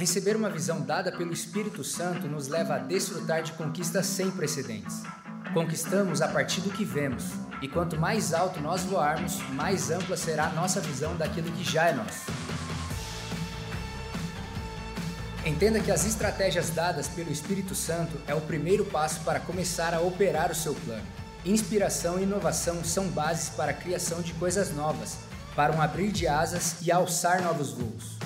Receber uma visão dada pelo Espírito Santo nos leva a desfrutar de conquistas sem precedentes. Conquistamos a partir do que vemos, e quanto mais alto nós voarmos, mais ampla será a nossa visão daquilo que já é nosso. Entenda que as estratégias dadas pelo Espírito Santo é o primeiro passo para começar a operar o seu plano. Inspiração e inovação são bases para a criação de coisas novas, para um abrir de asas e alçar novos voos.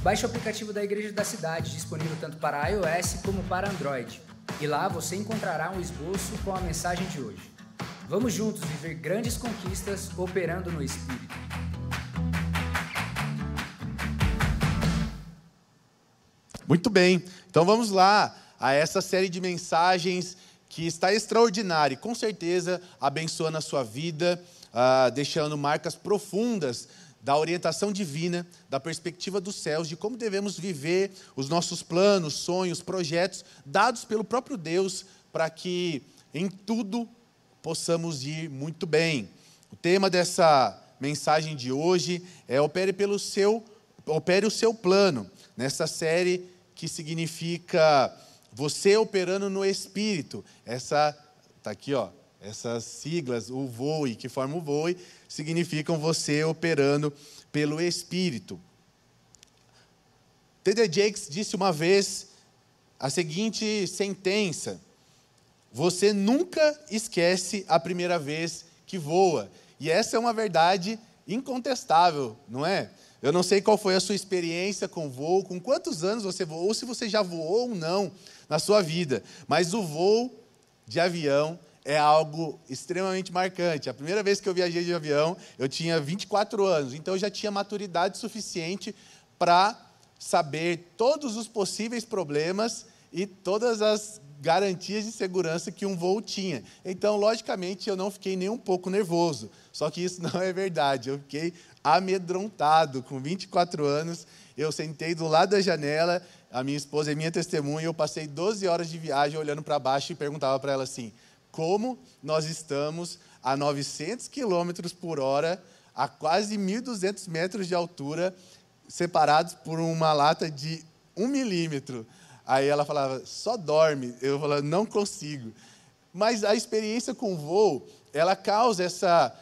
Baixe o aplicativo da Igreja da Cidade, disponível tanto para iOS como para Android. E lá você encontrará um esboço com a mensagem de hoje. Vamos juntos viver grandes conquistas operando no Espírito. Muito bem, então vamos lá a essa série de mensagens que está extraordinária e com certeza abençoando a sua vida, uh, deixando marcas profundas da orientação divina, da perspectiva dos céus, de como devemos viver os nossos planos, sonhos, projetos, dados pelo próprio Deus, para que em tudo possamos ir muito bem. O tema dessa mensagem de hoje é opere pelo seu opere o seu plano. Nessa série que significa você operando no espírito. Essa tá aqui, ó. Essas siglas, o VOE, que forma o VOE, significam você operando pelo Espírito. T.D. Jakes disse uma vez a seguinte sentença: Você nunca esquece a primeira vez que voa. E essa é uma verdade incontestável, não é? Eu não sei qual foi a sua experiência com voo, com quantos anos você voou, ou se você já voou ou não na sua vida, mas o voo de avião é algo extremamente marcante. A primeira vez que eu viajei de avião, eu tinha 24 anos, então eu já tinha maturidade suficiente para saber todos os possíveis problemas e todas as garantias de segurança que um voo tinha. Então, logicamente, eu não fiquei nem um pouco nervoso. Só que isso não é verdade. Eu fiquei amedrontado. Com 24 anos, eu sentei do lado da janela, a minha esposa é minha testemunha, eu passei 12 horas de viagem olhando para baixo e perguntava para ela assim: como nós estamos a 900 quilômetros por hora, a quase 1.200 metros de altura, separados por uma lata de um milímetro. Aí ela falava, só dorme. Eu falava, não consigo. Mas a experiência com voo, ela causa essa,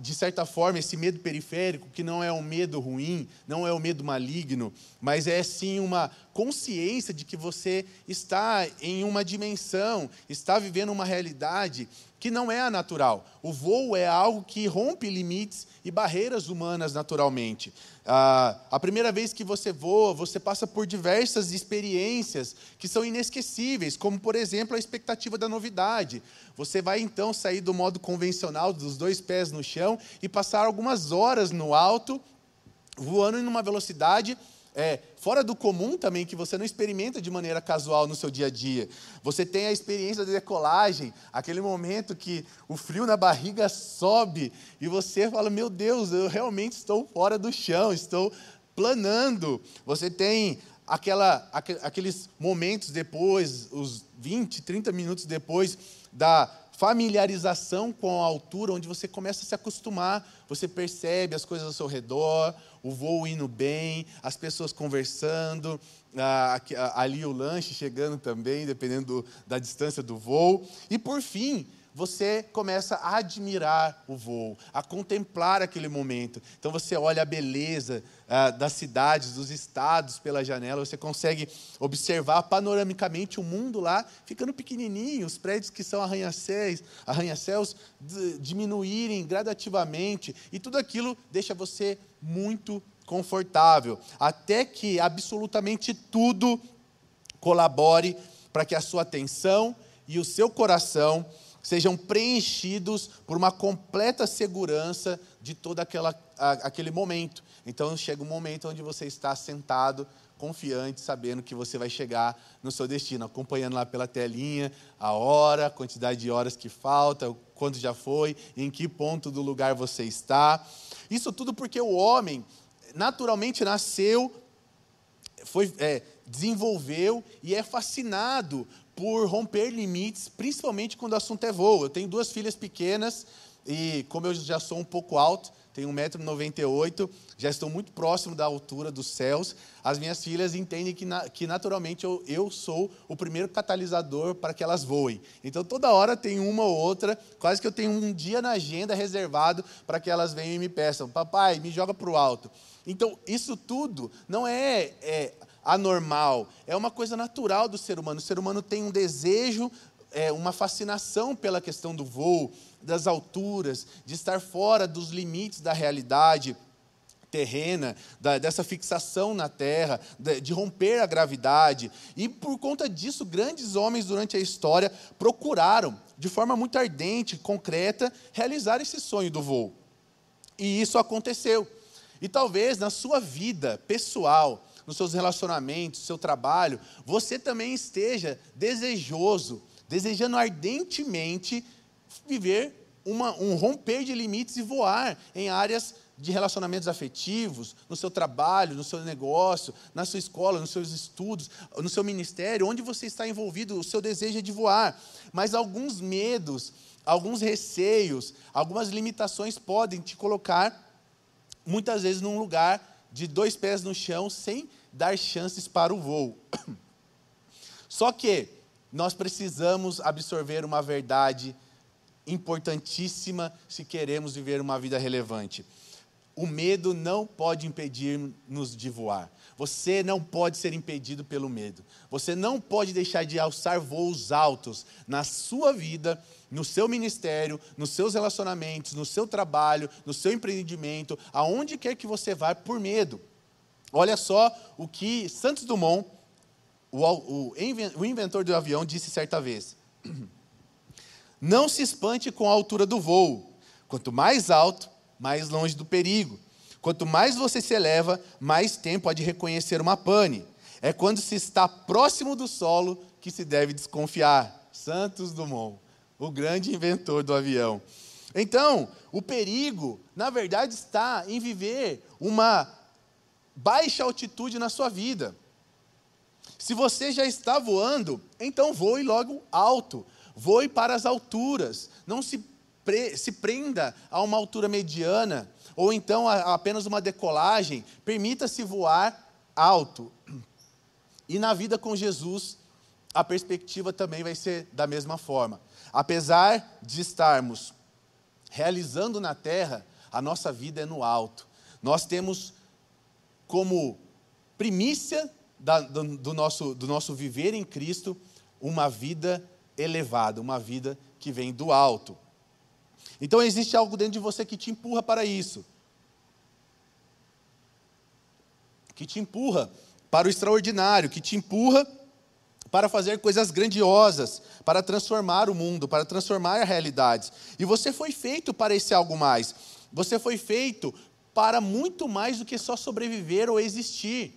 de certa forma, esse medo periférico, que não é um medo ruim, não é um medo maligno, mas é sim uma consciência de que você está em uma dimensão, está vivendo uma realidade que não é a natural. O voo é algo que rompe limites e barreiras humanas naturalmente. Ah, a primeira vez que você voa, você passa por diversas experiências que são inesquecíveis, como, por exemplo, a expectativa da novidade. Você vai então sair do modo convencional, dos dois pés no chão, e passar algumas horas no alto, voando em uma velocidade é, fora do comum também, que você não experimenta de maneira casual no seu dia a dia. Você tem a experiência da decolagem, aquele momento que o frio na barriga sobe e você fala: Meu Deus, eu realmente estou fora do chão, estou planando. Você tem aquela, aqueles momentos depois, os 20, 30 minutos depois da familiarização com a altura, onde você começa a se acostumar, você percebe as coisas ao seu redor, o voo indo bem, as pessoas conversando, ali o lanche chegando também, dependendo da distância do voo. E por fim, você começa a admirar o voo, a contemplar aquele momento. Então você olha a beleza ah, das cidades, dos estados pela janela, você consegue observar panoramicamente o mundo lá ficando pequenininho, os prédios que são arranha-céus, arranha-céus diminuírem gradativamente, e tudo aquilo deixa você muito confortável, até que absolutamente tudo colabore para que a sua atenção e o seu coração sejam preenchidos por uma completa segurança de todo aquela, aquele momento. Então chega um momento onde você está sentado, confiante, sabendo que você vai chegar no seu destino, acompanhando lá pela telinha a hora, a quantidade de horas que falta, quanto já foi, em que ponto do lugar você está. Isso tudo porque o homem naturalmente nasceu, foi, é, desenvolveu e é fascinado por romper limites, principalmente quando o assunto é voo. Eu tenho duas filhas pequenas e, como eu já sou um pouco alto, tenho 1,98m, já estou muito próximo da altura dos céus. As minhas filhas entendem que, que naturalmente eu, eu sou o primeiro catalisador para que elas voem. Então toda hora tem uma ou outra, quase que eu tenho um dia na agenda reservado para que elas venham e me peçam: Papai, me joga para o alto. Então isso tudo não é, é anormal, é uma coisa natural do ser humano. O ser humano tem um desejo é, uma fascinação pela questão do voo, das alturas, de estar fora dos limites da realidade terrena, da, dessa fixação na terra, de, de romper a gravidade. E por conta disso, grandes homens durante a história procuraram, de forma muito ardente, concreta, realizar esse sonho do voo. E isso aconteceu. E talvez na sua vida pessoal, nos seus relacionamentos, no seu trabalho, você também esteja desejoso desejando ardentemente viver uma, um romper de limites e voar em áreas de relacionamentos afetivos, no seu trabalho, no seu negócio, na sua escola, nos seus estudos, no seu ministério, onde você está envolvido, o seu desejo é de voar. Mas alguns medos, alguns receios, algumas limitações podem te colocar, muitas vezes, num lugar de dois pés no chão, sem dar chances para o voo. Só que nós precisamos absorver uma verdade importantíssima se queremos viver uma vida relevante. O medo não pode impedir-nos de voar. Você não pode ser impedido pelo medo. Você não pode deixar de alçar voos altos na sua vida, no seu ministério, nos seus relacionamentos, no seu trabalho, no seu empreendimento, aonde quer que você vá, por medo. Olha só o que Santos Dumont o, o, inventor do avião disse certa vez: Não se espante com a altura do voo. Quanto mais alto, mais longe do perigo. Quanto mais você se eleva, mais tempo há de reconhecer uma pane. É quando se está próximo do solo que se deve desconfiar. Santos Dumont, o grande inventor do avião. Então, o perigo, na verdade, está em viver uma baixa altitude na sua vida. Se você já está voando, então voe logo alto, voe para as alturas. Não se, pre, se prenda a uma altura mediana, ou então a, a apenas uma decolagem. Permita-se voar alto. E na vida com Jesus, a perspectiva também vai ser da mesma forma. Apesar de estarmos realizando na terra, a nossa vida é no alto. Nós temos como primícia da, do, do, nosso, do nosso viver em Cristo uma vida elevada, uma vida que vem do alto. Então existe algo dentro de você que te empurra para isso. Que te empurra para o extraordinário, que te empurra para fazer coisas grandiosas, para transformar o mundo, para transformar a realidade. E você foi feito para esse algo mais. Você foi feito para muito mais do que só sobreviver ou existir.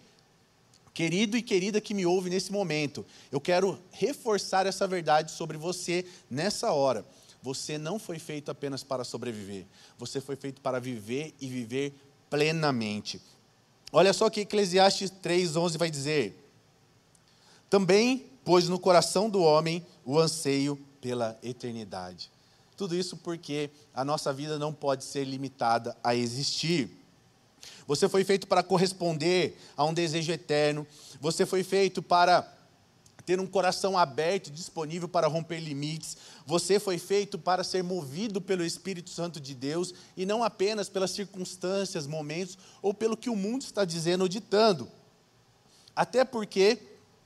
Querido e querida que me ouve nesse momento, eu quero reforçar essa verdade sobre você nessa hora. Você não foi feito apenas para sobreviver, você foi feito para viver e viver plenamente. Olha só o que Eclesiastes 3,11 vai dizer. Também pôs no coração do homem o anseio pela eternidade. Tudo isso porque a nossa vida não pode ser limitada a existir. Você foi feito para corresponder a um desejo eterno. Você foi feito para ter um coração aberto, disponível para romper limites. Você foi feito para ser movido pelo Espírito Santo de Deus e não apenas pelas circunstâncias, momentos ou pelo que o mundo está dizendo ou ditando. Até porque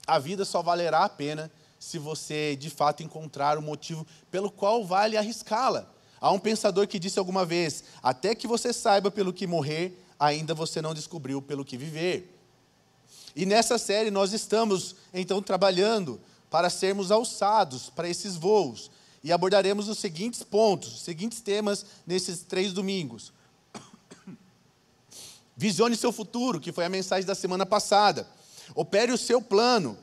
a vida só valerá a pena se você de fato encontrar o motivo pelo qual vale arriscá-la. Há um pensador que disse alguma vez: até que você saiba pelo que morrer, ainda você não descobriu pelo que viver. E nessa série nós estamos então trabalhando para sermos alçados para esses voos e abordaremos os seguintes pontos, os seguintes temas nesses três domingos. Visione seu futuro, que foi a mensagem da semana passada. Opere o seu plano,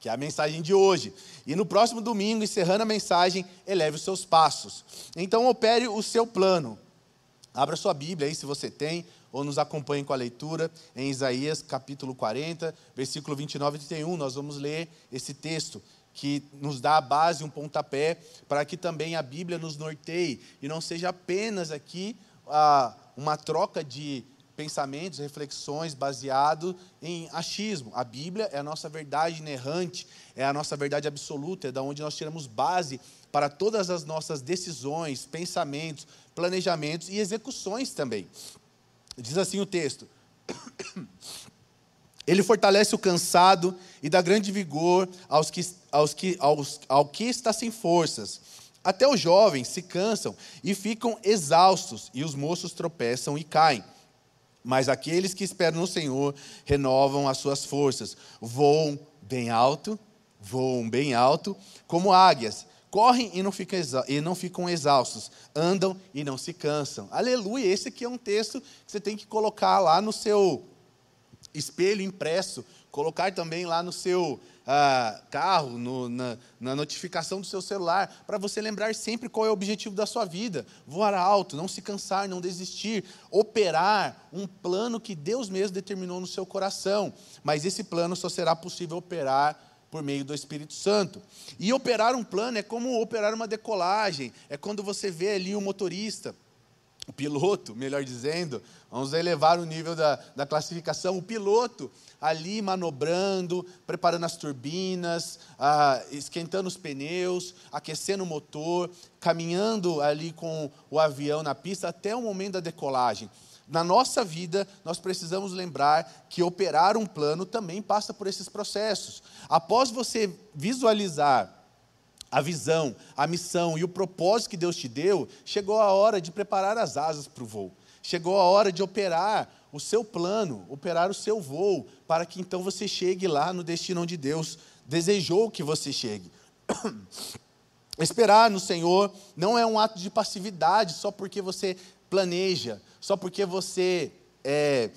que é a mensagem de hoje. E no próximo domingo, encerrando a mensagem, eleve os seus passos. Então, opere o seu plano. Abra sua Bíblia aí, se você tem, ou nos acompanhem com a leitura em Isaías capítulo 40, versículo 29 e 31. Nós vamos ler esse texto que nos dá a base, um pontapé, para que também a Bíblia nos norteie e não seja apenas aqui ah, uma troca de pensamentos, reflexões baseado em achismo. A Bíblia é a nossa verdade inerrante, é a nossa verdade absoluta, é da onde nós tiramos base para todas as nossas decisões, pensamentos, planejamentos e execuções também. Diz assim o texto: Ele fortalece o cansado e dá grande vigor aos que, aos que, aos, ao que está sem forças. Até os jovens se cansam e ficam exaustos, e os moços tropeçam e caem. Mas aqueles que esperam no Senhor renovam as suas forças, voam bem alto, voam bem alto, como águias, correm e não, ficam e não ficam exaustos, andam e não se cansam. Aleluia! Esse aqui é um texto que você tem que colocar lá no seu espelho impresso, colocar também lá no seu ah, carro, no, na, na, notificação do seu celular, para você lembrar sempre qual é o objetivo da sua vida. Voar alto, não se cansar, não desistir, operar um plano que Deus mesmo determinou no seu coração. Mas esse plano só será possível operar por meio do Espírito Santo. E operar um plano é como operar uma decolagem, é quando você vê ali o motorista o piloto, melhor dizendo, vamos elevar o nível da, da classificação, o piloto ali manobrando, preparando as turbinas, ah, esquentando os pneus, aquecendo o motor, caminhando ali com o avião na pista até o momento da decolagem. Na nossa vida, nós precisamos lembrar que operar um plano também passa por esses processos. Após você visualizar a visão, a missão e o propósito que Deus te deu, chegou a hora de preparar as asas para o voo. Chegou a hora de operar o seu plano, operar o seu voo, para que então você chegue lá no destino onde Deus desejou que você chegue. Esperar no Senhor não é um ato de passividade só porque você planeja, só porque você é,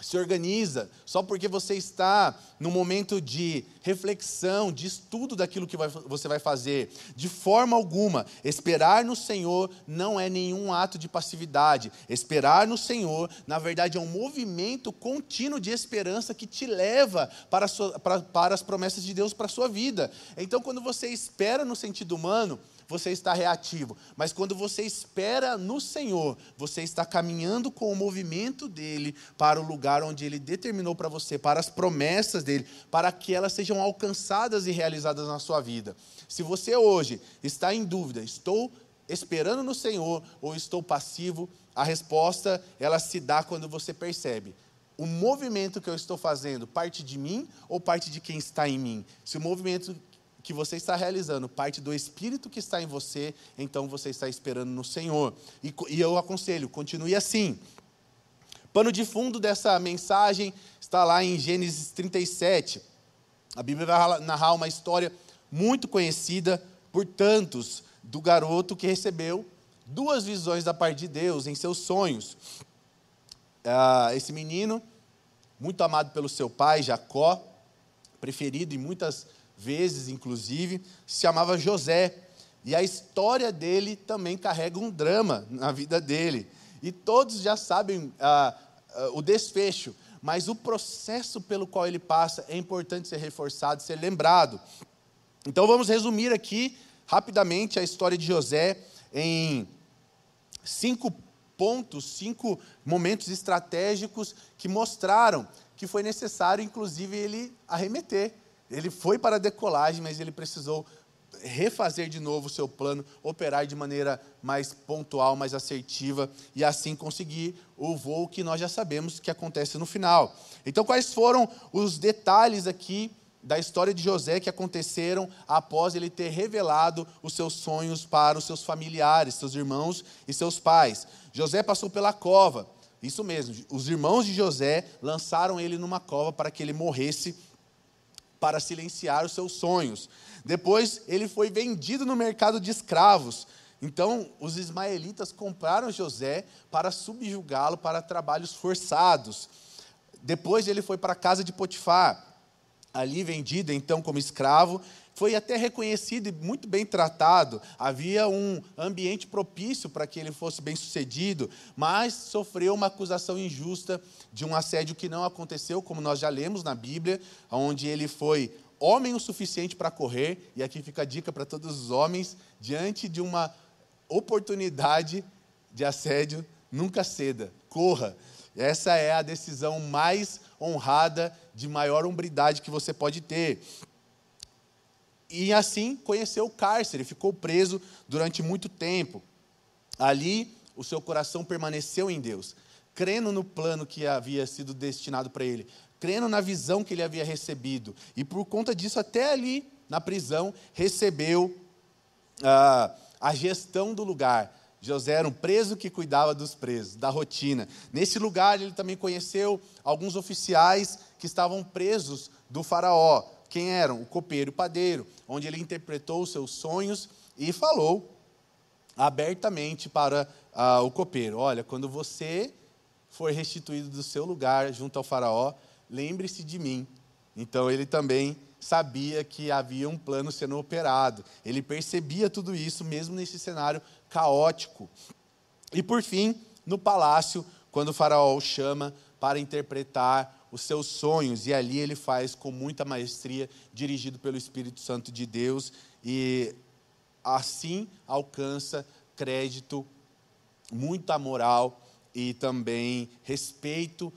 se organiza, só porque você está no momento de reflexão, de estudo daquilo que vai, você vai fazer. De forma alguma, esperar no Senhor não é nenhum ato de passividade. Esperar no Senhor, na verdade, é um movimento contínuo de esperança que te leva para, sua, para, para as promessas de Deus para a sua vida. Então, quando você espera no sentido humano, você está reativo. Mas quando você espera no Senhor, você está caminhando com o movimento dele para o lugar onde ele determinou para você, para as promessas dele, para que elas sejam alcançadas e realizadas na sua vida. Se você hoje está em dúvida, estou esperando no Senhor ou estou passivo, a resposta ela se dá quando você percebe o movimento que eu estou fazendo parte de mim ou parte de quem está em mim? Se o movimento que você está realizando parte do Espírito que está em você, então você está esperando no Senhor. E, e eu aconselho, continue assim. Pano de fundo dessa mensagem está lá em Gênesis 37. A Bíblia vai narrar uma história muito conhecida por tantos do garoto que recebeu duas visões da parte de Deus em seus sonhos. Ah, esse menino, muito amado pelo seu pai, Jacó, preferido em muitas vezes, inclusive, se chamava José. E a história dele também carrega um drama na vida dele. E todos já sabem ah, ah, o desfecho, mas o processo pelo qual ele passa é importante ser reforçado, ser lembrado. Então vamos resumir aqui rapidamente a história de José em cinco pontos, cinco momentos estratégicos que mostraram que foi necessário, inclusive, ele arremeter ele foi para a decolagem, mas ele precisou refazer de novo o seu plano, operar de maneira mais pontual, mais assertiva e assim conseguir o voo que nós já sabemos que acontece no final. Então, quais foram os detalhes aqui da história de José que aconteceram após ele ter revelado os seus sonhos para os seus familiares, seus irmãos e seus pais? José passou pela cova. Isso mesmo, os irmãos de José lançaram ele numa cova para que ele morresse para silenciar os seus sonhos. Depois, ele foi vendido no mercado de escravos. Então, os ismaelitas compraram José para subjugá-lo para trabalhos forçados. Depois, ele foi para a casa de Potifar, ali vendido então como escravo, foi até reconhecido e muito bem tratado. Havia um ambiente propício para que ele fosse bem sucedido, mas sofreu uma acusação injusta de um assédio que não aconteceu, como nós já lemos na Bíblia, onde ele foi homem o suficiente para correr, e aqui fica a dica para todos os homens, diante de uma oportunidade de assédio, nunca ceda, corra. Essa é a decisão mais honrada, de maior hombridade que você pode ter. E assim conheceu o cárcere, ficou preso durante muito tempo. Ali, o seu coração permaneceu em Deus, crendo no plano que havia sido destinado para ele, crendo na visão que ele havia recebido. E por conta disso, até ali, na prisão, recebeu ah, a gestão do lugar. José era um preso que cuidava dos presos, da rotina. Nesse lugar, ele também conheceu alguns oficiais que estavam presos do Faraó. Quem eram? O copeiro e o padeiro, onde ele interpretou os seus sonhos e falou abertamente para ah, o copeiro: Olha, quando você for restituído do seu lugar junto ao Faraó, lembre-se de mim. Então ele também sabia que havia um plano sendo operado. Ele percebia tudo isso, mesmo nesse cenário caótico. E por fim, no palácio, quando o Faraó o chama para interpretar os seus sonhos, e ali ele faz com muita maestria, dirigido pelo Espírito Santo de Deus, e assim alcança crédito, muita moral e também respeito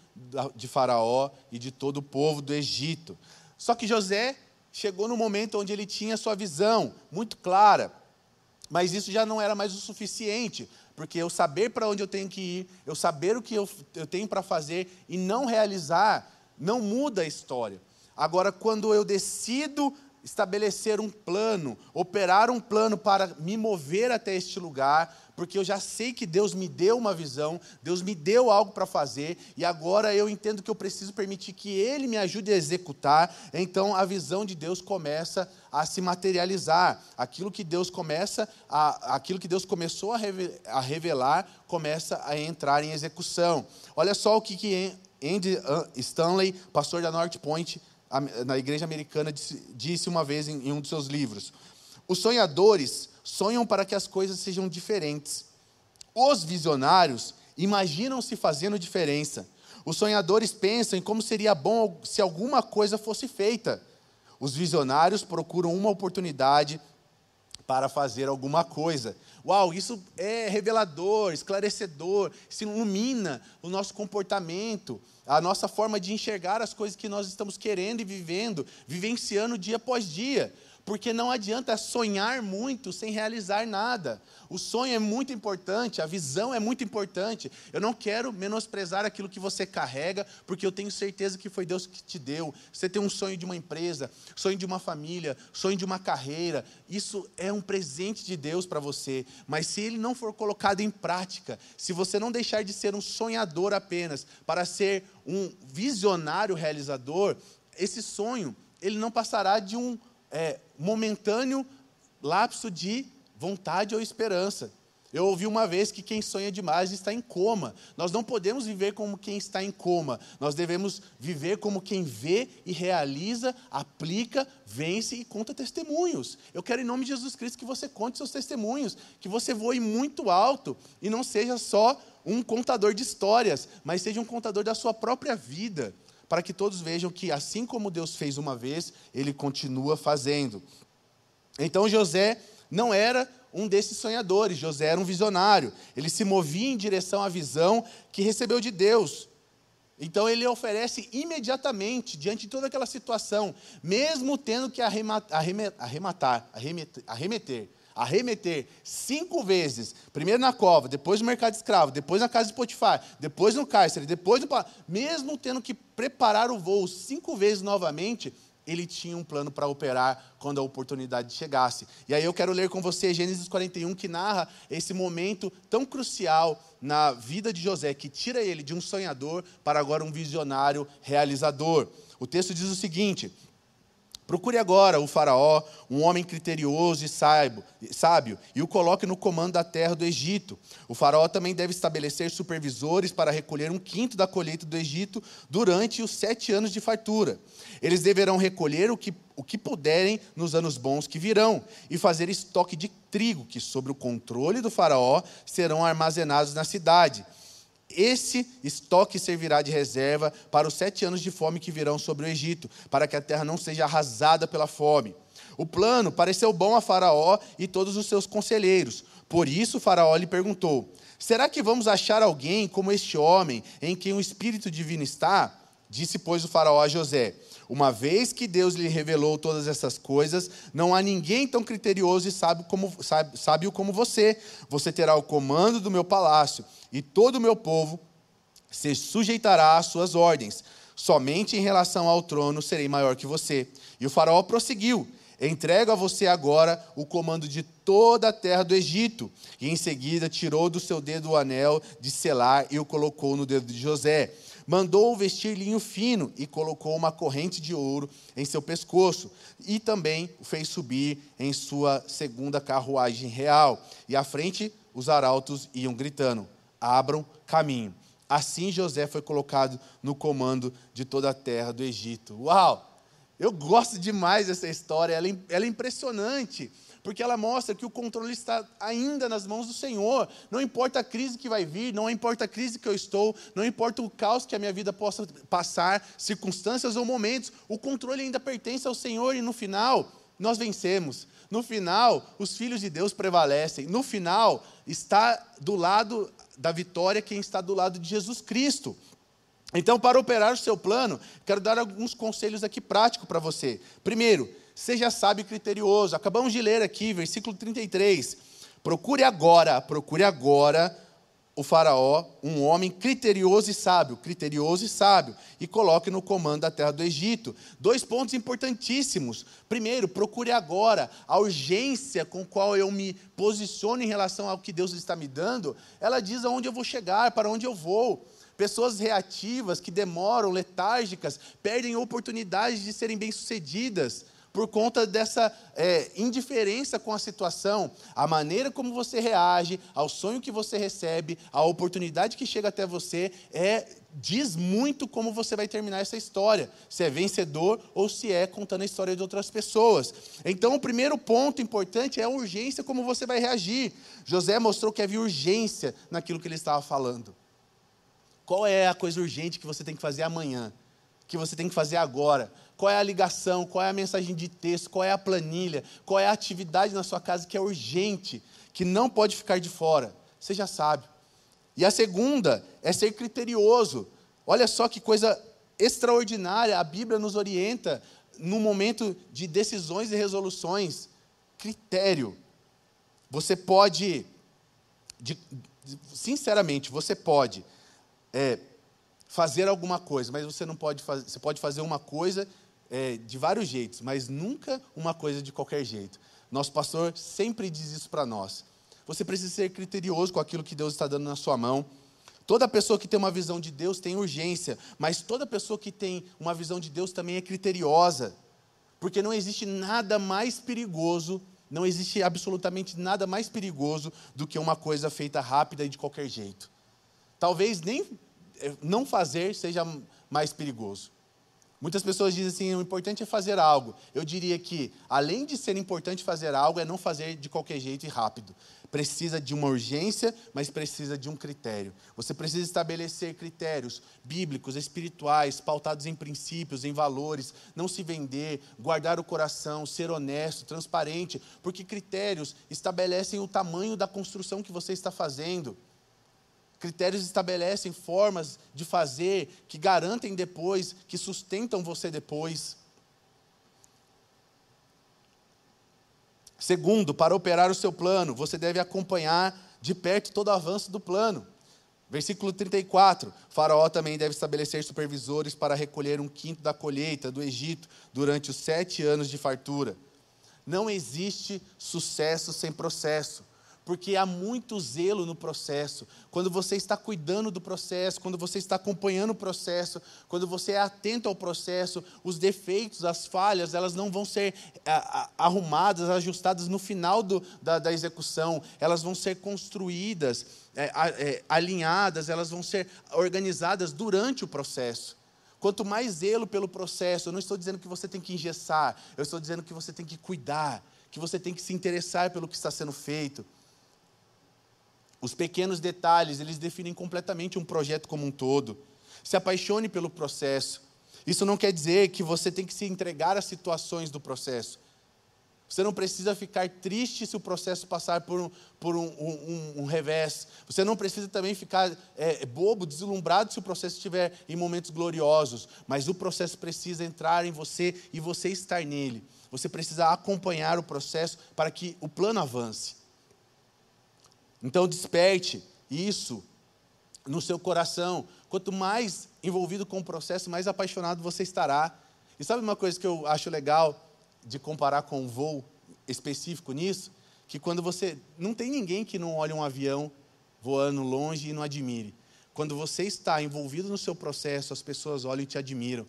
de Faraó e de todo o povo do Egito. Só que José chegou no momento onde ele tinha sua visão muito clara, mas isso já não era mais o suficiente, porque eu saber para onde eu tenho que ir, eu saber o que eu, eu tenho para fazer e não realizar, não muda a história. Agora, quando eu decido estabelecer um plano, operar um plano para me mover até este lugar, porque eu já sei que Deus me deu uma visão, Deus me deu algo para fazer, e agora eu entendo que eu preciso permitir que Ele me ajude a executar, então a visão de Deus começa a se materializar. Aquilo que Deus começa, a, aquilo que Deus começou a revelar, começa a entrar em execução. Olha só o que, que Andy Stanley, pastor da North Point, na igreja americana, disse, uma vez em, um dos seus livros. Os sonhadores sonham para que as coisas sejam diferentes. Os visionários imaginam-se fazendo diferença. Os sonhadores pensam em como seria bom se alguma coisa fosse feita. Os visionários procuram uma oportunidade para fazer alguma coisa. Uau, isso é revelador, esclarecedor, isso ilumina o nosso comportamento, a nossa forma de enxergar as coisas que nós estamos querendo e vivendo, vivenciando dia após dia porque não adianta sonhar muito sem realizar nada. O sonho é muito importante, a visão é muito importante. Eu não quero menosprezar aquilo que você carrega, porque eu tenho certeza que foi Deus que te deu. Você tem um sonho de uma empresa, sonho de uma família, sonho de uma carreira. Isso é um presente de Deus para você. Mas se ele não for colocado em prática, se você não deixar de ser um sonhador apenas para ser um visionário realizador, esse sonho ele não passará de um é, momentâneo lapso de vontade ou esperança. Eu ouvi uma vez que quem sonha demais está em coma. Nós não podemos viver como quem está em coma. Nós devemos viver como quem vê e realiza, aplica, vence e conta testemunhos. Eu quero, em nome de Jesus Cristo, que você conte seus testemunhos, que você voe muito alto e não seja só um contador de histórias, mas seja um contador da sua própria vida para que todos vejam que, assim como Deus fez uma vez, ele continua fazendo. Então José não era um desses sonhadores, José era um visionário. Ele se movia em direção à visão que recebeu de Deus. Então ele oferece imediatamente, diante de toda aquela situação, mesmo tendo que arrematar, arrematar arremeter arremeter cinco vezes, primeiro na cova, depois no mercado de escravo, depois na casa de Potifar, depois no cárcere, depois no. Mesmo tendo que preparar o voo cinco vezes novamente, ele tinha um plano para operar quando a oportunidade chegasse. E aí eu quero ler com você Gênesis 41, que narra esse momento tão crucial na vida de José, que tira ele de um sonhador para agora um visionário realizador. O texto diz o seguinte: Procure agora o Faraó, um homem criterioso e sábio, e o coloque no comando da terra do Egito. O Faraó também deve estabelecer supervisores para recolher um quinto da colheita do Egito durante os sete anos de fartura. Eles deverão recolher o que, o que puderem nos anos bons que virão, e fazer estoque de trigo, que, sob o controle do Faraó, serão armazenados na cidade esse estoque servirá de reserva para os sete anos de fome que virão sobre o Egito, para que a terra não seja arrasada pela fome. O plano pareceu bom a Faraó e todos os seus conselheiros. Por isso, Faraó lhe perguntou: Será que vamos achar alguém como este homem, em quem o Espírito Divino está? Disse, pois, o Faraó a José: Uma vez que Deus lhe revelou todas essas coisas, não há ninguém tão criterioso e sábio como, sábio, como você. Você terá o comando do meu palácio, e todo o meu povo se sujeitará às suas ordens. Somente em relação ao trono serei maior que você. E o Faraó prosseguiu: Entrego a você agora o comando de toda a terra do Egito. E em seguida tirou do seu dedo o anel de selar e o colocou no dedo de José. Mandou-o vestir linho fino e colocou uma corrente de ouro em seu pescoço. E também o fez subir em sua segunda carruagem real. E à frente os arautos iam gritando: Abram caminho. Assim José foi colocado no comando de toda a terra do Egito. Uau! Eu gosto demais dessa história, ela, é ela é impressionante, porque ela mostra que o controle está ainda nas mãos do Senhor. Não importa a crise que vai vir, não importa a crise que eu estou, não importa o caos que a minha vida possa passar, circunstâncias ou momentos, o controle ainda pertence ao Senhor e no final nós vencemos. No final, os filhos de Deus prevalecem. No final, está do lado da vitória quem está do lado de Jesus Cristo. Então, para operar o seu plano, quero dar alguns conselhos aqui práticos para você. Primeiro, seja sábio e criterioso. Acabamos de ler aqui, versículo 33. Procure agora, procure agora o faraó, um homem criterioso e sábio, criterioso e sábio, e coloque no comando da terra do Egito. Dois pontos importantíssimos. Primeiro, procure agora a urgência com qual eu me posiciono em relação ao que Deus está me dando. Ela diz aonde eu vou chegar, para onde eu vou. Pessoas reativas, que demoram, letárgicas, perdem oportunidades de serem bem-sucedidas por conta dessa é, indiferença com a situação. A maneira como você reage ao sonho que você recebe, a oportunidade que chega até você, é diz muito como você vai terminar essa história. Se é vencedor ou se é contando a história de outras pessoas. Então, o primeiro ponto importante é a urgência como você vai reagir. José mostrou que havia urgência naquilo que ele estava falando. Qual é a coisa urgente que você tem que fazer amanhã? Que você tem que fazer agora? Qual é a ligação? Qual é a mensagem de texto? Qual é a planilha? Qual é a atividade na sua casa que é urgente, que não pode ficar de fora? Você já sabe. E a segunda é ser criterioso. Olha só que coisa extraordinária, a Bíblia nos orienta no momento de decisões e resoluções. Critério. Você pode, de, sinceramente, você pode é, fazer alguma coisa, mas você não pode fazer, você pode fazer uma coisa é, de vários jeitos, mas nunca uma coisa de qualquer jeito. Nosso pastor sempre diz isso para nós. Você precisa ser criterioso com aquilo que Deus está dando na sua mão. Toda pessoa que tem uma visão de Deus tem urgência, mas toda pessoa que tem uma visão de Deus também é criteriosa. Porque não existe nada mais perigoso, não existe absolutamente nada mais perigoso do que uma coisa feita rápida e de qualquer jeito. Talvez nem é, não fazer seja mais perigoso. Muitas pessoas dizem assim: o importante é fazer algo. Eu diria que, além de ser importante fazer algo, é não fazer de qualquer jeito e rápido. Precisa de uma urgência, mas precisa de um critério. Você precisa estabelecer critérios bíblicos, espirituais, pautados em princípios, em valores, não se vender, guardar o coração, ser honesto, transparente, porque critérios estabelecem o tamanho da construção que você está fazendo. Critérios estabelecem formas de fazer que garantem depois, que sustentam você depois. Segundo, para operar o seu plano, você deve acompanhar de perto todo o avanço do plano. Versículo 34: Faraó também deve estabelecer supervisores para recolher um quinto da colheita do Egito durante os sete anos de fartura. Não existe sucesso sem processo porque há muito zelo no processo. Quando você está cuidando do processo, quando você está acompanhando o processo, quando você é atento ao processo, os defeitos, as falhas, elas não vão ser arrumadas, ajustadas no final do, da, da, execução, elas vão ser construídas, é, é, alinhadas, elas vão ser organizadas durante o processo. Quanto mais zelo pelo processo, eu não estou dizendo que você tem que engessar, eu estou dizendo que você tem que cuidar, que você tem que se interessar pelo que está sendo feito. Os pequenos detalhes, eles definem completamente um projeto como um todo. Se apaixone pelo processo. Isso não quer dizer que você tem que se entregar às situações do processo. Você não precisa ficar triste se o processo passar por um, por um, um, um revés. Você não precisa também ficar é, bobo, deslumbrado se o processo estiver em momentos gloriosos. Mas o processo precisa entrar em você e você estar nele. Você precisa acompanhar o processo para que o plano avance. Então desperte isso no seu coração. Quanto mais envolvido com o processo, mais apaixonado você estará. E sabe uma coisa que eu acho legal? de comparar com um voo específico nisso, que quando você. Não tem ninguém que não olhe um avião voando longe e não admire. Quando você está envolvido no seu processo, as pessoas olham e te admiram.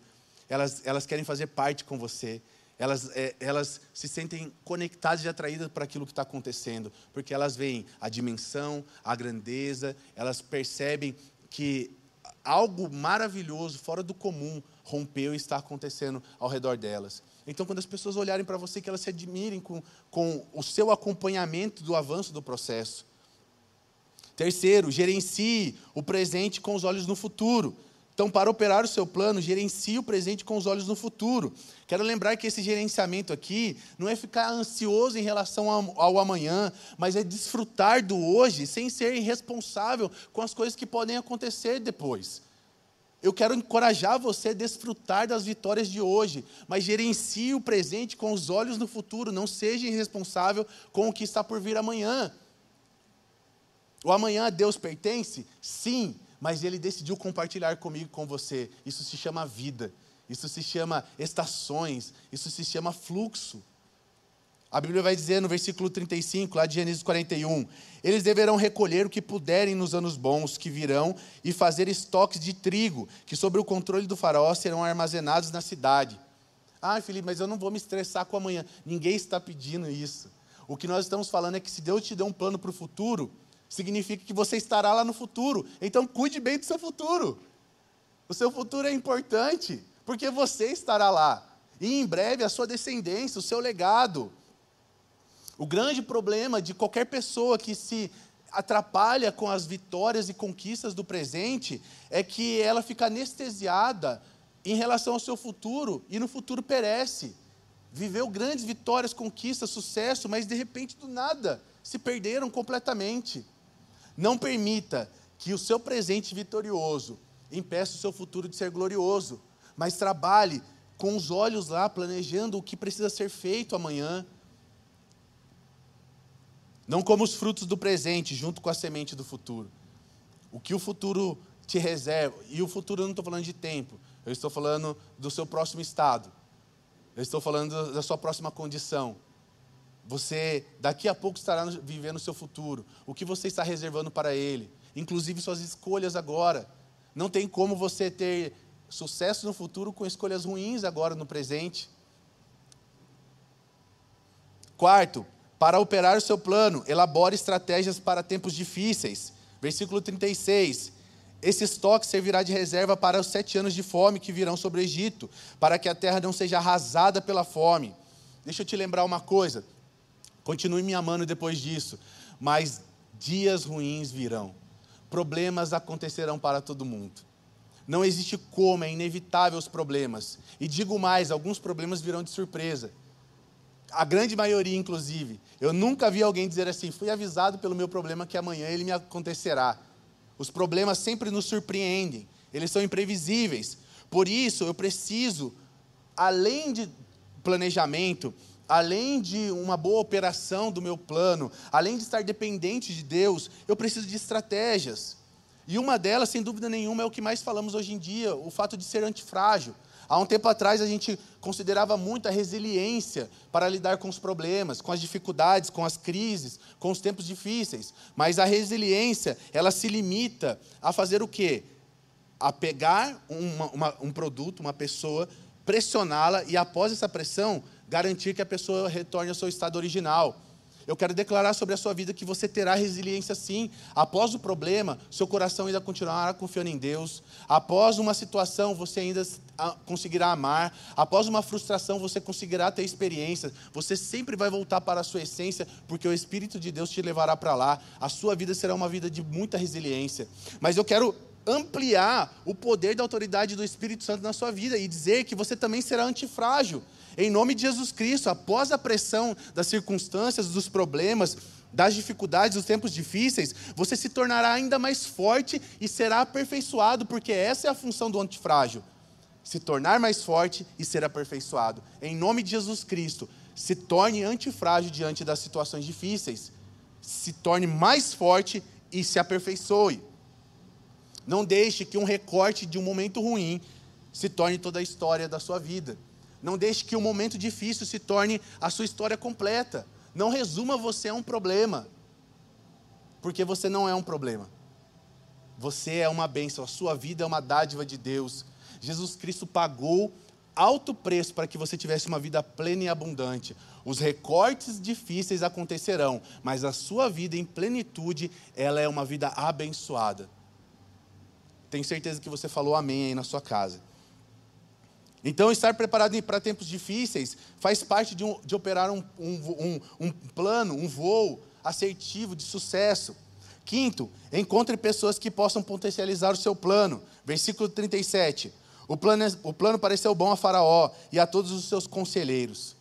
Elas, elas querem fazer parte com você. Elas, é, elas se sentem conectadas e atraídas para aquilo que está acontecendo, porque elas veem a dimensão, a grandeza, elas percebem que algo maravilhoso, fora do comum, rompeu e está acontecendo ao redor delas. Então, quando as pessoas olharem para você, que elas se admirem com, com o seu acompanhamento do avanço do processo. Terceiro, gerencie o presente com os olhos no futuro. Então, para operar o seu plano, gerencie o presente com os olhos no futuro. Quero lembrar que esse gerenciamento aqui não é ficar ansioso em relação ao, amanhã, mas é desfrutar do hoje sem ser irresponsável com as coisas que podem acontecer depois. Eu quero encorajar você a desfrutar das vitórias de hoje, mas gerencie o presente com os olhos no futuro, não seja irresponsável com o que está por vir amanhã. O amanhã a Deus pertence? Sim, mas Ele decidiu compartilhar comigo, com você. Isso se chama vida, isso se chama estações, isso se chama fluxo. A Bíblia vai dizer no versículo 35, lá de Gênesis 41, eles deverão recolher o que puderem nos anos bons que virão e fazer estoques de trigo, que sob o controle do faraó serão armazenados na cidade. Ah, Felipe, mas eu não vou me estressar com amanhã. Ninguém está pedindo isso. O que nós estamos falando é que se Deus te deu um plano para o futuro, significa que você estará lá no futuro. Então cuide bem do seu futuro. O seu futuro é importante, porque você estará lá. E em breve a sua descendência, o seu legado. O grande problema de qualquer pessoa que se atrapalha com as vitórias e conquistas do presente é que ela fica anestesiada em relação ao seu futuro e no futuro perece. Viveu grandes vitórias, conquistas, sucesso, mas de repente do nada se perderam completamente. Não permita que o seu presente vitorioso impeça o seu futuro de ser glorioso, mas trabalhe com os olhos lá, planejando o que precisa ser feito amanhã, não como os frutos do presente, junto com a semente do futuro. O que o futuro te reserva, e o futuro eu não estou falando de tempo, eu estou falando do seu próximo estado, eu estou falando da sua próxima condição. Você daqui a pouco estará vivendo o seu futuro. O que você está reservando para ele? Inclusive suas escolhas agora. Não tem como você ter sucesso no futuro com escolhas ruins agora no presente. Quarto, para operar o seu plano, elabore estratégias para tempos difíceis. Versículo 36. Esse estoque servirá de reserva para os sete anos de fome que virão sobre o Egito, para que a terra não seja arrasada pela fome. Deixa eu te lembrar uma coisa. Continue me amando depois disso. Mas dias ruins virão. Problemas acontecerão para todo mundo. Não existe como, é inevitável os problemas. E digo mais: alguns problemas virão de surpresa a grande maioria, inclusive. Eu nunca vi alguém dizer assim: fui avisado pelo meu problema que amanhã ele me acontecerá. Os problemas sempre nos surpreendem, eles são imprevisíveis. Por isso, eu preciso, além de planejamento, além de uma boa operação do meu plano, além de estar dependente de Deus, eu preciso de estratégias. E uma delas, sem dúvida nenhuma, é o que mais falamos hoje em dia: o fato de ser antifrágil. Há um tempo atrás a gente considerava muito a resiliência para lidar com os problemas, com as dificuldades, com as crises, com os tempos difíceis. Mas a resiliência, ela se limita a fazer o quê? A pegar uma, uma, um produto, uma pessoa, pressioná-la e após essa pressão, garantir que a pessoa retorne ao seu estado original. Eu quero declarar sobre a sua vida que você terá resiliência sim. Após o problema, seu coração ainda continuará confiando em Deus. Após uma situação, você ainda conseguirá amar. Após uma frustração, você conseguirá ter experiências. Você sempre vai voltar para a sua essência, porque o Espírito de Deus te levará para lá. A sua vida será uma vida de muita resiliência. Mas eu quero ampliar o poder da autoridade do Espírito Santo na sua vida e dizer que você também será antifrágil. Em nome de Jesus Cristo, após a pressão das circunstâncias, dos problemas, das dificuldades, dos tempos difíceis, você se tornará ainda mais forte e será aperfeiçoado, porque essa é a função do antifrágil. Se tornar mais forte e ser aperfeiçoado. Em nome de Jesus Cristo, se torne antifrágil diante das situações difíceis. Se torne mais forte e se aperfeiçoe. Não deixe que um recorte de um momento ruim se torne toda a história da sua vida. Não deixe que um momento difícil se torne a sua história completa. Não resuma você a um problema, porque você não é um problema. Você é uma bênção, a sua vida é uma dádiva de Deus. Jesus Cristo pagou alto preço para que você tivesse uma vida plena e abundante. Os recortes difíceis acontecerão, mas a sua vida em plenitude, ela é uma vida abençoada. Tenho certeza que você falou amém aí na sua casa. Então, estar preparado para tempos difíceis faz parte de, um, de operar um, um, um, plano, um voo assertivo, de sucesso. Quinto, encontre pessoas que possam potencializar o seu plano. Versículo 37. O plano, o plano pareceu bom a Faraó e a todos os seus conselheiros.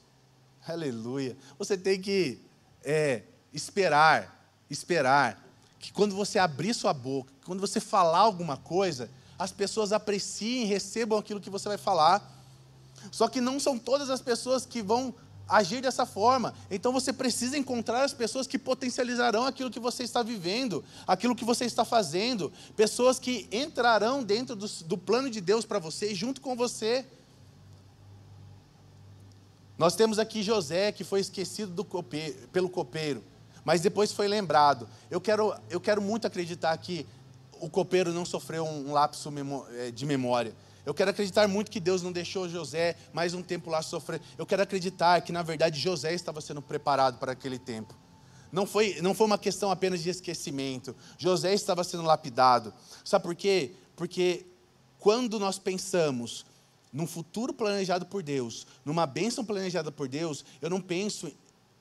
Aleluia. Você tem que é, esperar, esperar que quando você abrir sua boca, quando você falar alguma coisa, as pessoas apreciem, recebam aquilo que você vai falar. Só que não são todas as pessoas que vão agir dessa forma. Então você precisa encontrar as pessoas que potencializarão aquilo que você está vivendo, aquilo que você está fazendo, pessoas que entrarão dentro do, do plano de Deus para você, junto com você. Nós temos aqui José, que foi esquecido copeiro, pelo copeiro mas depois foi lembrado. Eu quero, eu quero muito acreditar que o copeiro não sofreu um lapso eh, de memória. Eu quero acreditar muito que Deus não deixou José mais um tempo lá sofrer. Eu quero acreditar que, na verdade, José estava sendo preparado para aquele tempo. Não foi, não foi uma questão apenas de esquecimento. José estava sendo lapidado. Sabe por quê? Porque quando nós pensamos num futuro planejado por Deus, numa bênção planejada por Deus, eu não penso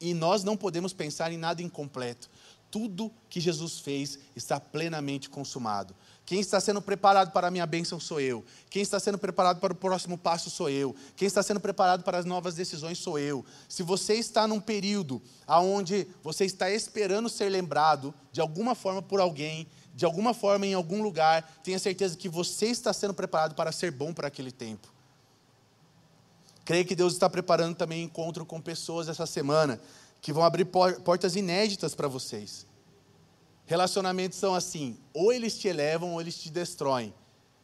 e nós não podemos pensar em nada incompleto. Tudo que Jesus fez está plenamente consumado. Quem está sendo preparado para a minha bênção sou eu. Quem está sendo preparado para o próximo passo sou eu. Quem está sendo preparado para as novas decisões sou eu. Se você está num período onde você está esperando ser lembrado de alguma forma por alguém, de alguma forma em algum lugar, tenha certeza que você está sendo preparado para ser bom para aquele tempo. Creio que Deus está preparando também encontro com pessoas essa semana que vão abrir portas inéditas para vocês. Relacionamentos são assim: ou eles te elevam ou eles te destroem.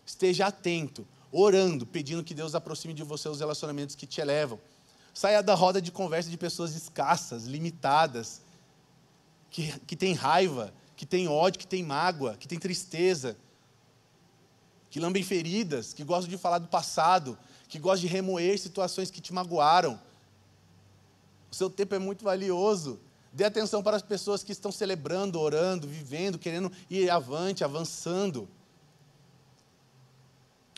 Esteja atento, orando, pedindo que Deus aproxime de você os relacionamentos que te elevam. Saia da roda de conversa de pessoas escassas, limitadas, que, que tem raiva, que tem ódio, que tem mágoa, que tem tristeza, que lambem feridas, que gostam de falar do passado, que gosta de remoer situações que te magoaram. O seu tempo é muito valioso. Dê atenção para as pessoas que estão celebrando, orando, vivendo, querendo ir avante, avançando.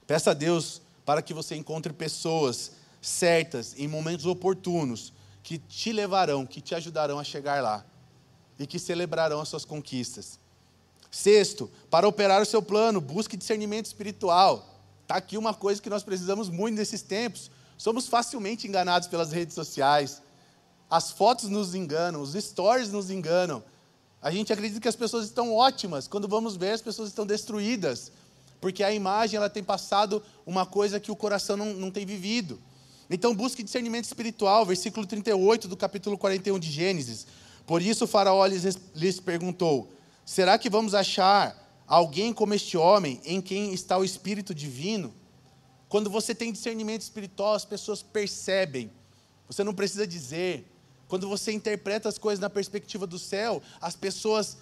Peça a Deus para que você encontre pessoas certas, em momentos oportunos, que te levarão, que te ajudarão a chegar lá e que celebrarão as suas conquistas. Sexto, para operar o seu plano, busque discernimento espiritual. Está aqui uma coisa que nós precisamos muito nesses tempos. Somos facilmente enganados pelas redes sociais. As fotos nos enganam, os stories nos enganam. A gente acredita que as pessoas estão ótimas. Quando vamos ver, as pessoas estão destruídas. Porque a imagem ela tem passado uma coisa que o coração não, não tem vivido. Então busque discernimento espiritual, versículo 38 do capítulo 41 de Gênesis. Por isso o faraó lhes, lhes perguntou: Será que vamos achar alguém como este homem, em quem está o Espírito Divino, quando você tem discernimento espiritual, as pessoas percebem. Você não precisa dizer. Quando você interpreta as coisas na perspectiva do céu, as pessoas,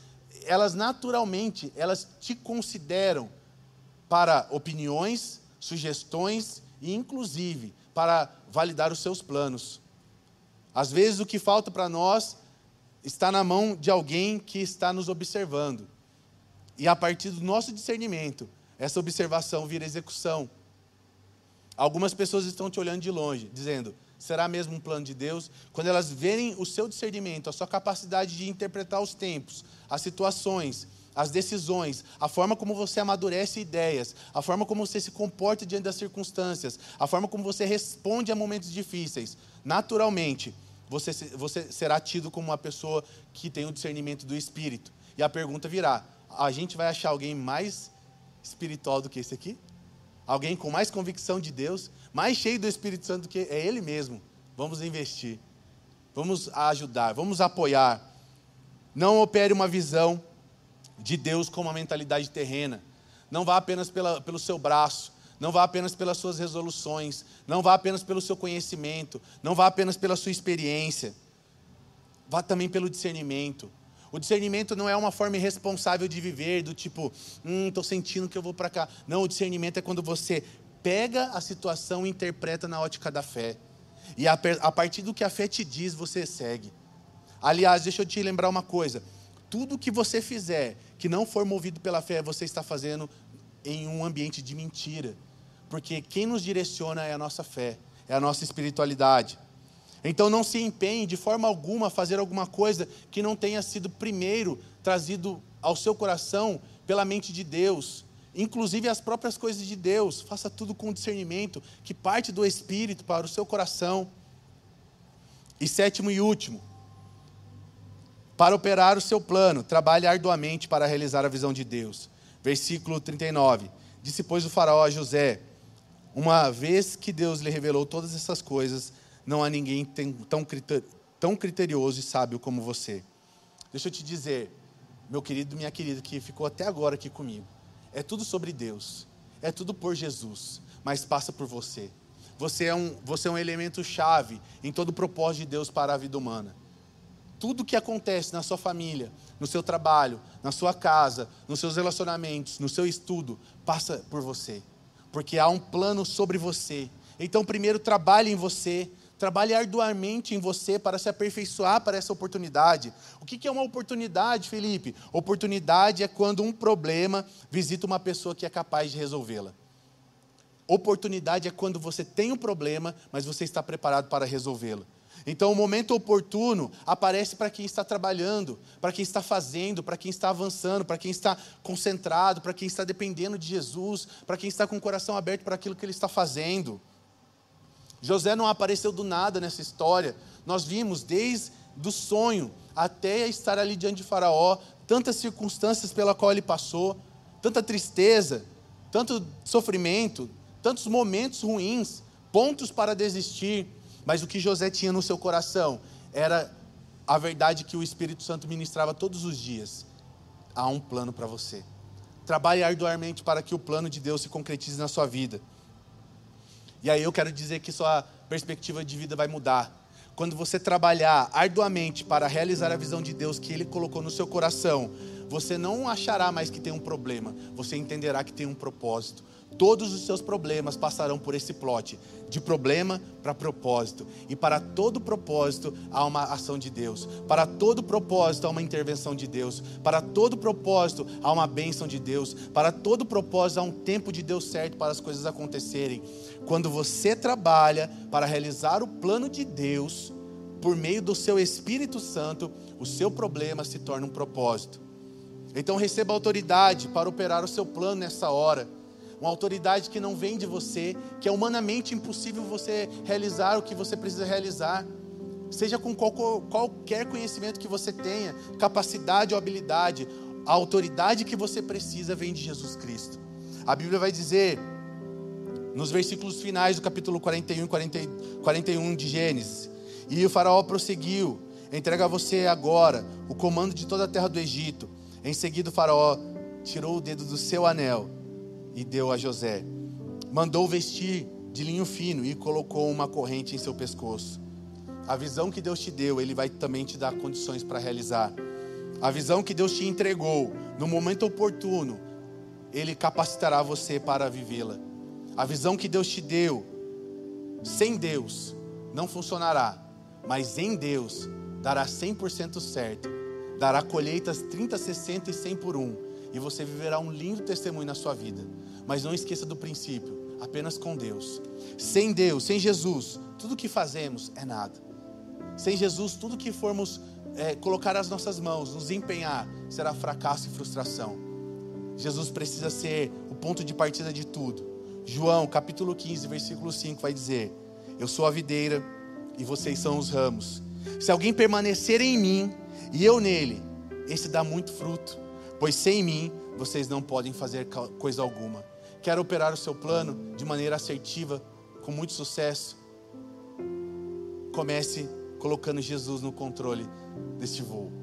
elas naturalmente, elas te consideram para opiniões, sugestões e inclusive para validar os seus planos. Às vezes o que falta para nós está na mão de alguém que está nos observando. E a partir do nosso discernimento, essa observação vira execução. Algumas pessoas estão te olhando de longe, dizendo: será mesmo um plano de Deus? Quando elas verem o seu discernimento, a sua capacidade de interpretar os tempos, as situações, as decisões, a forma como você amadurece ideias, a forma como você se comporta diante das circunstâncias, a forma como você responde a momentos difíceis, naturalmente, você, você será tido como uma pessoa que tem o discernimento do Espírito. E a pergunta virá: a gente vai achar alguém mais espiritual do que esse aqui? Alguém com mais convicção de Deus, mais cheio do Espírito Santo que é Ele mesmo? Vamos investir, vamos ajudar, vamos apoiar. Não opere uma visão de Deus com uma mentalidade terrena. Não vá apenas pela, pelo seu braço, não vá apenas pelas suas resoluções, não vá apenas pelo seu conhecimento, não vá apenas pela sua experiência. Vá também pelo discernimento. O discernimento não é uma forma irresponsável de viver, do tipo, hum, estou sentindo que eu vou para cá. Não, o discernimento é quando você pega a situação e interpreta na ótica da fé. E a, a partir do que a fé te diz, você segue. Aliás, deixa eu te lembrar uma coisa tudo que você fizer que não for movido pela fé, você está fazendo em um ambiente de mentira. Porque quem nos direciona é a nossa fé, é a nossa espiritualidade. Então não se empenhe de forma alguma a fazer alguma coisa que não tenha sido primeiro trazido ao seu coração pela mente de Deus, inclusive as próprias coisas de Deus. Faça tudo com discernimento que parte do espírito para o seu coração. E sétimo e último, para operar o seu plano, trabalhe arduamente para realizar a visão de Deus. Versículo 39. Disse, pois, o faraó a José: Uma vez que Deus lhe revelou todas essas coisas, não há ninguém tão, criterioso e sábio como você. Deixa eu te dizer, meu querido, minha querida, que ficou até agora aqui comigo. É tudo sobre Deus, é tudo por Jesus, mas passa por você. Você é um, você é um elemento chave em todo o propósito de Deus para a vida humana tudo que acontece na sua família, no seu trabalho, na sua casa, nos seus relacionamentos, no seu estudo, passa por você. Porque há um plano sobre você. Então, primeiro, trabalhe em você, trabalhe arduamente em você para se aperfeiçoar para essa oportunidade. O que é uma oportunidade, Felipe? Oportunidade é quando um problema visita uma pessoa que é capaz de resolvê-la. Oportunidade é quando você tem um problema, mas você está preparado para resolvê-lo. Então, o momento oportuno aparece para quem está trabalhando, para quem está fazendo, para quem está avançando, para quem está concentrado, para quem está dependendo de Jesus, para quem está com o coração aberto para aquilo que ele está fazendo. José não apareceu do nada nessa história. Nós vimos desde o sonho até estar ali diante de Faraó, tantas circunstâncias pela qual ele passou, tanta tristeza, tanto sofrimento, tantos momentos ruins, pontos para desistir mas o que José tinha no seu coração era a verdade que o Espírito Santo ministrava todos os dias. Há um plano para você. Trabalhe arduamente para que o plano de Deus se concretize na sua vida. E aí eu quero dizer que sua perspectiva de vida vai mudar. Quando você trabalhar arduamente para realizar a visão de Deus que Ele colocou no seu coração, você não achará mais que tem um problema, você entenderá que tem um propósito todos os seus problemas passarão por esse plot, de problema para propósito. E para todo propósito há uma ação de Deus. Para todo propósito há uma intervenção de Deus. Para todo propósito há uma bênção de Deus. Para todo propósito há um tempo de Deus certo para as coisas acontecerem. Quando você trabalha para realizar o plano de Deus, por meio do seu Espírito Santo, o seu problema se torna um propósito. Então receba autoridade para operar o seu plano nessa hora uma autoridade que não vem de você, que é humanamente impossível você realizar o que você precisa realizar. Seja com qualquer conhecimento que você tenha, capacidade ou habilidade, a autoridade que você precisa vem de Jesus Cristo. A Bíblia vai dizer, nos versículos finais do capítulo 41 e 41 de Gênesis, e o faraó prosseguiu, entrega a você agora o comando de toda a terra do Egito. Em seguida o faraó tirou o dedo do seu anel e deu a José. Mandou vestir de linho fino e colocou uma corrente em seu pescoço. A visão que Deus te deu, Ele vai também te dar condições para realizar. A visão que Deus te entregou, no momento oportuno, Ele capacitará você para vivê-la. A visão que Deus te deu, sem Deus, não funcionará, mas em Deus, dará 100% certo. Dará colheitas 30, 60 e 100 por um. E você viverá um lindo testemunho na sua vida. Mas não esqueça do princípio, apenas com Deus. Sem Deus, sem Jesus, tudo que fazemos é nada. Sem Jesus, tudo que formos é, colocar as nossas mãos, nos empenhar, será fracasso e frustração. Jesus precisa ser o ponto de partida de tudo. João, capítulo 15, versículo 5 vai dizer: Eu sou a videira e vocês são os ramos. Se alguém permanecer em mim e eu nele, esse dá muito fruto, pois sem mim vocês não podem fazer coisa alguma. Quer operar o seu plano de maneira assertiva, com muito sucesso? Comece colocando Jesus no controle deste voo.